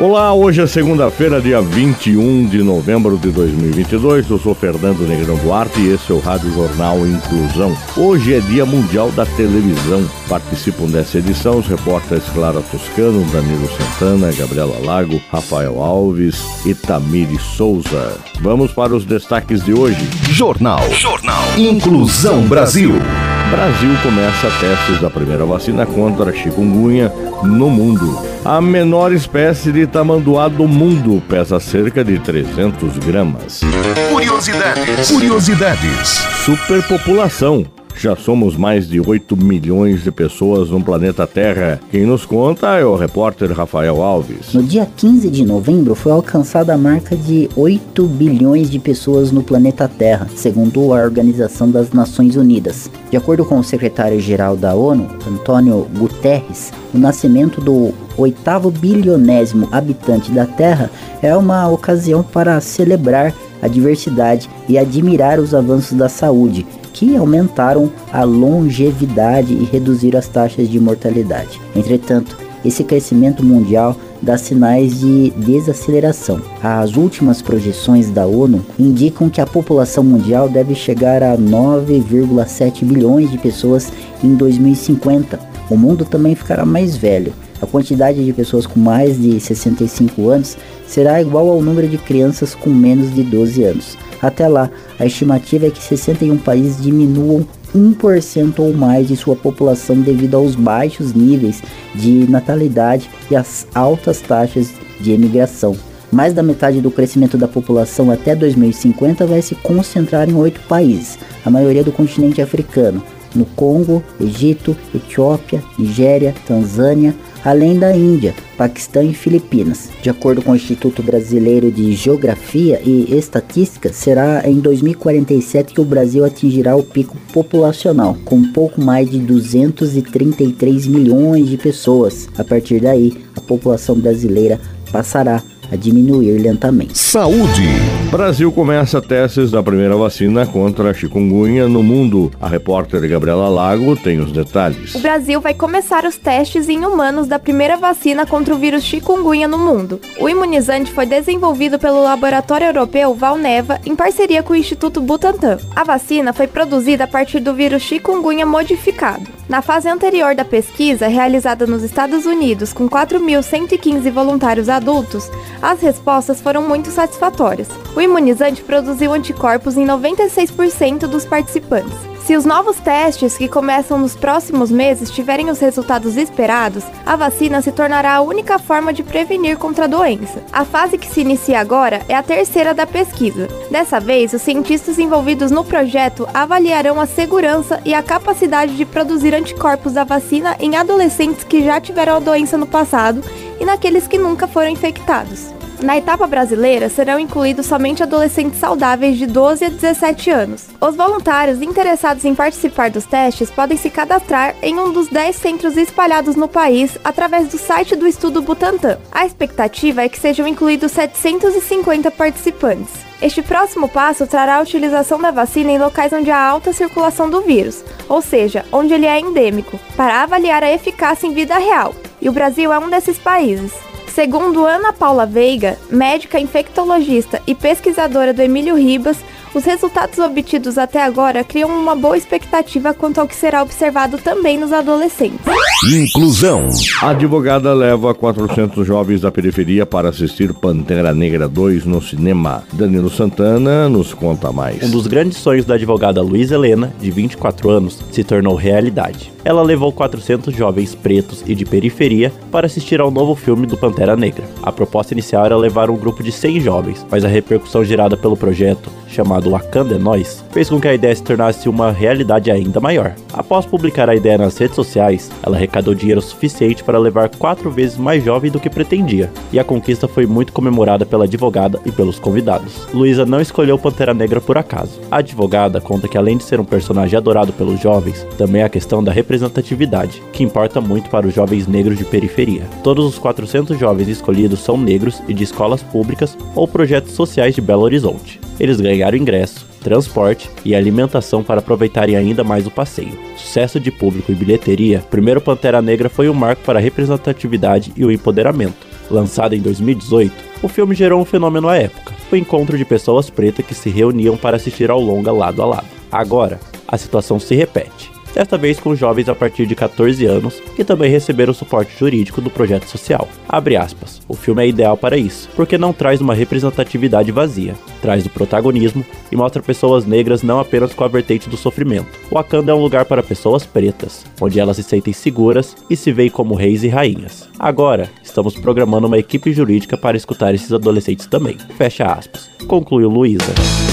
Olá, hoje é segunda-feira, dia 21 de novembro de 2022. Eu sou Fernando Negrão Duarte e esse é o Rádio Jornal Inclusão. Hoje é Dia Mundial da Televisão. Participam dessa edição os repórteres Clara Toscano, Danilo Santana, Gabriela Lago, Rafael Alves e Tamiri Souza. Vamos para os destaques de hoje. Jornal. Jornal. Inclusão Brasil. Brasil começa testes da primeira vacina contra a chikungunya no mundo. A menor espécie de tamanduá do mundo pesa cerca de 300 gramas. Curiosidades. Curiosidades. Superpopulação. Já somos mais de 8 milhões de pessoas no planeta Terra. Quem nos conta é o repórter Rafael Alves. No dia 15 de novembro foi alcançada a marca de 8 bilhões de pessoas no planeta Terra, segundo a Organização das Nações Unidas. De acordo com o secretário-geral da ONU, Antônio Guterres, o nascimento do oitavo bilionésimo habitante da Terra é uma ocasião para celebrar a diversidade e admirar os avanços da saúde, que aumentaram a longevidade e reduziram as taxas de mortalidade. Entretanto, esse crescimento mundial dá sinais de desaceleração. As últimas projeções da ONU indicam que a população mundial deve chegar a 9,7 bilhões de pessoas em 2050. O mundo também ficará mais velho. A quantidade de pessoas com mais de 65 anos será igual ao número de crianças com menos de 12 anos. Até lá, a estimativa é que 61 países diminuam 1% ou mais de sua população devido aos baixos níveis de natalidade e às altas taxas de emigração. Mais da metade do crescimento da população até 2050 vai se concentrar em oito países, a maioria do continente africano, no Congo, Egito, Etiópia, Nigéria, Tanzânia, além da Índia, Paquistão e Filipinas. De acordo com o Instituto Brasileiro de Geografia e Estatística, será em 2047 que o Brasil atingirá o pico populacional, com pouco mais de 233 milhões de pessoas. A partir daí, a população brasileira passará a diminuir lentamente. Saúde. Brasil começa testes da primeira vacina contra a chikungunya no mundo. A repórter Gabriela Lago tem os detalhes. O Brasil vai começar os testes em humanos da primeira vacina contra o vírus chikungunya no mundo. O imunizante foi desenvolvido pelo laboratório europeu Valneva em parceria com o Instituto Butantan. A vacina foi produzida a partir do vírus chikungunya modificado. Na fase anterior da pesquisa, realizada nos Estados Unidos com 4.115 voluntários adultos, as respostas foram muito satisfatórias. O imunizante produziu anticorpos em 96% dos participantes. Se os novos testes, que começam nos próximos meses, tiverem os resultados esperados, a vacina se tornará a única forma de prevenir contra a doença. A fase que se inicia agora é a terceira da pesquisa. Dessa vez, os cientistas envolvidos no projeto avaliarão a segurança e a capacidade de produzir anticorpos da vacina em adolescentes que já tiveram a doença no passado e naqueles que nunca foram infectados. Na etapa brasileira serão incluídos somente adolescentes saudáveis de 12 a 17 anos. Os voluntários interessados em participar dos testes podem se cadastrar em um dos 10 centros espalhados no país através do site do Estudo Butantan. A expectativa é que sejam incluídos 750 participantes. Este próximo passo trará a utilização da vacina em locais onde há alta circulação do vírus, ou seja, onde ele é endêmico, para avaliar a eficácia em vida real. E o Brasil é um desses países. Segundo Ana Paula Veiga, médica infectologista e pesquisadora do Emílio Ribas, os resultados obtidos até agora criam uma boa expectativa quanto ao que será observado também nos adolescentes. Inclusão. A advogada leva 400 jovens da periferia para assistir Pantera Negra 2 no cinema. Danilo Santana nos conta mais. Um dos grandes sonhos da advogada Luiz Helena, de 24 anos, se tornou realidade. Ela levou 400 jovens pretos e de periferia para assistir ao novo filme do Pantera Negra. A proposta inicial era levar um grupo de 100 jovens, mas a repercussão gerada pelo projeto chamado Wakanda é Nós, fez com que a ideia se tornasse uma realidade ainda maior. Após publicar a ideia nas redes sociais, ela arrecadou dinheiro suficiente para levar quatro vezes mais jovem do que pretendia, e a conquista foi muito comemorada pela advogada e pelos convidados. Luísa não escolheu Pantera Negra por acaso. A advogada conta que além de ser um personagem adorado pelos jovens, também é a questão da representatividade, que importa muito para os jovens negros de periferia. Todos os 400 jovens escolhidos são negros e de escolas públicas ou projetos sociais de Belo Horizonte. Eles ganharam ingresso, transporte e alimentação para aproveitarem ainda mais o passeio. Sucesso de público e bilheteria, primeiro Pantera Negra foi um marco para a representatividade e o empoderamento. Lançado em 2018, o filme gerou um fenômeno à época, o encontro de pessoas pretas que se reuniam para assistir ao longa lado a lado. Agora, a situação se repete desta vez com jovens a partir de 14 anos que também receberam suporte jurídico do projeto social. Aspas. O filme é ideal para isso, porque não traz uma representatividade vazia, traz o protagonismo e mostra pessoas negras não apenas com a vertente do sofrimento. Wakanda é um lugar para pessoas pretas, onde elas se sentem seguras e se veem como reis e rainhas. Agora, estamos programando uma equipe jurídica para escutar esses adolescentes também. Fecha aspas. Concluiu Luísa.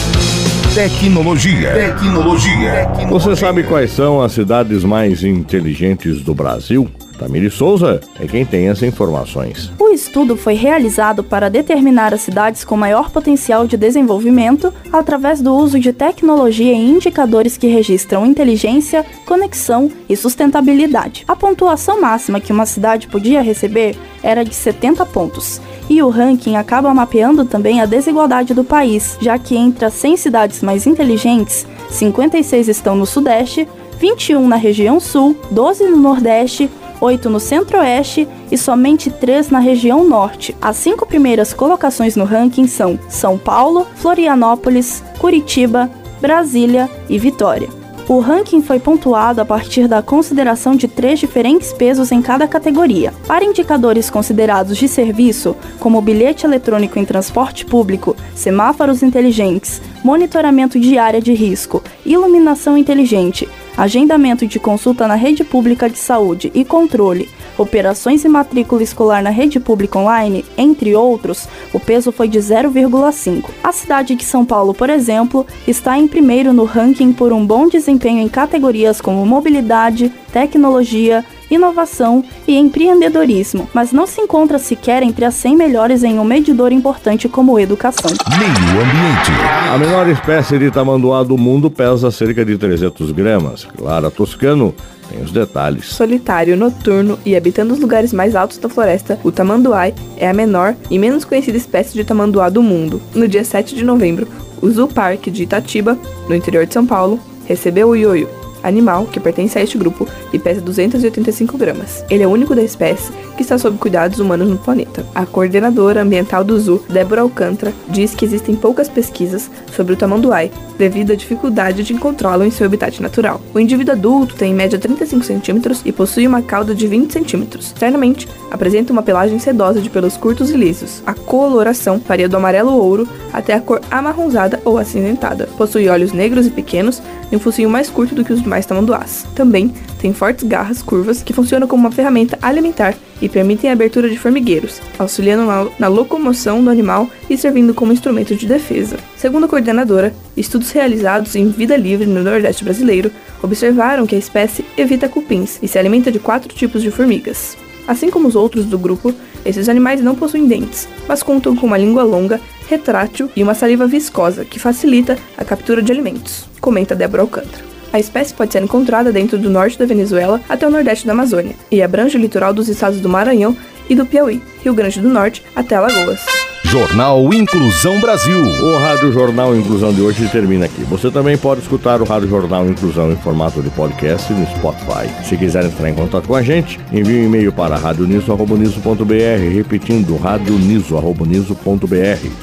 Tecnologia. Tecnologia. Você sabe quais são as cidades mais inteligentes do Brasil? Tamiri Souza é quem tem as informações. O estudo foi realizado para determinar as cidades com maior potencial de desenvolvimento através do uso de tecnologia e indicadores que registram inteligência, conexão e sustentabilidade. A pontuação máxima que uma cidade podia receber era de 70 pontos. E o ranking acaba mapeando também a desigualdade do país, já que entre as 100 cidades mais inteligentes, 56 estão no Sudeste, 21 na região Sul, 12 no Nordeste 8 no Centro-Oeste e somente 3 na região Norte. As cinco primeiras colocações no ranking são São Paulo, Florianópolis, Curitiba, Brasília e Vitória. O ranking foi pontuado a partir da consideração de três diferentes pesos em cada categoria. Para indicadores considerados de serviço, como bilhete eletrônico em transporte público, semáforos inteligentes, monitoramento de área de risco, iluminação inteligente, agendamento de consulta na rede pública de saúde e controle, operações e matrícula escolar na rede pública online, entre outros, o peso foi de 0,5. A cidade de São Paulo, por exemplo, está em primeiro no ranking por um bom desempenho em categorias como mobilidade, tecnologia, inovação e empreendedorismo, mas não se encontra sequer entre as 100 melhores em um medidor importante como educação. Meio ambiente. A menor espécie de tamanduá do mundo pesa cerca de 300 gramas. Clara Toscano tem os detalhes. Solitário, noturno e habitando os lugares mais altos da floresta, o tamanduá é a menor e menos conhecida espécie de tamanduá do mundo. No dia 7 de novembro, o Zoo Park de Itatiba, no interior de São Paulo, recebeu o ioiô, animal que pertence a este grupo e pesa 285 gramas. Ele é o único da espécie que está sob cuidados humanos no planeta. A coordenadora ambiental do zoo, Débora Alcântara, diz que existem poucas pesquisas sobre o tamanduai devido à dificuldade de encontrá-lo em seu habitat natural. O indivíduo adulto tem em média 35 centímetros e possui uma cauda de 20 centímetros. Externamente, apresenta uma pelagem sedosa de pelos curtos e lisos. A coloração varia do amarelo ouro até a cor amarronzada ou acinzentada. Possui olhos negros e pequenos e um focinho mais curto do que os demais tamanduás. Também tem fortes garras curvas que funcionam como uma ferramenta alimentar e permitem a abertura de formigueiros, auxiliando na, na, locomoção do animal e servindo como instrumento de defesa. Segundo a coordenadora, estudos realizados em vida livre no Nordeste brasileiro observaram que a espécie evita cupins e se alimenta de quatro tipos de formigas. Assim como os outros do grupo, esses animais não possuem dentes, mas contam com uma língua longa, retrátil e uma saliva viscosa que facilita a captura de alimentos, comenta Débora Alcântara. A espécie pode ser encontrada dentro do norte da Venezuela até o nordeste da Amazônia e abrange o litoral dos estados do Maranhão e do Piauí, Rio Grande do Norte até Alagoas. Jornal Inclusão Brasil. O Rádio Jornal Inclusão de hoje termina aqui. Você também pode escutar o Rádio Jornal Inclusão em formato de podcast no Spotify. Se quiser entrar em contato com a gente, envie um e-mail para radioniso.br, repetindo radioniso.br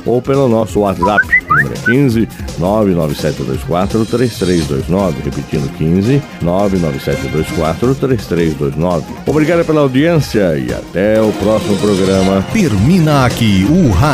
ou pelo nosso WhatsApp, número 15 99724 3329, repetindo 15 99724 3329. Obrigado pela audiência e até o próximo programa. Termina aqui o Rádio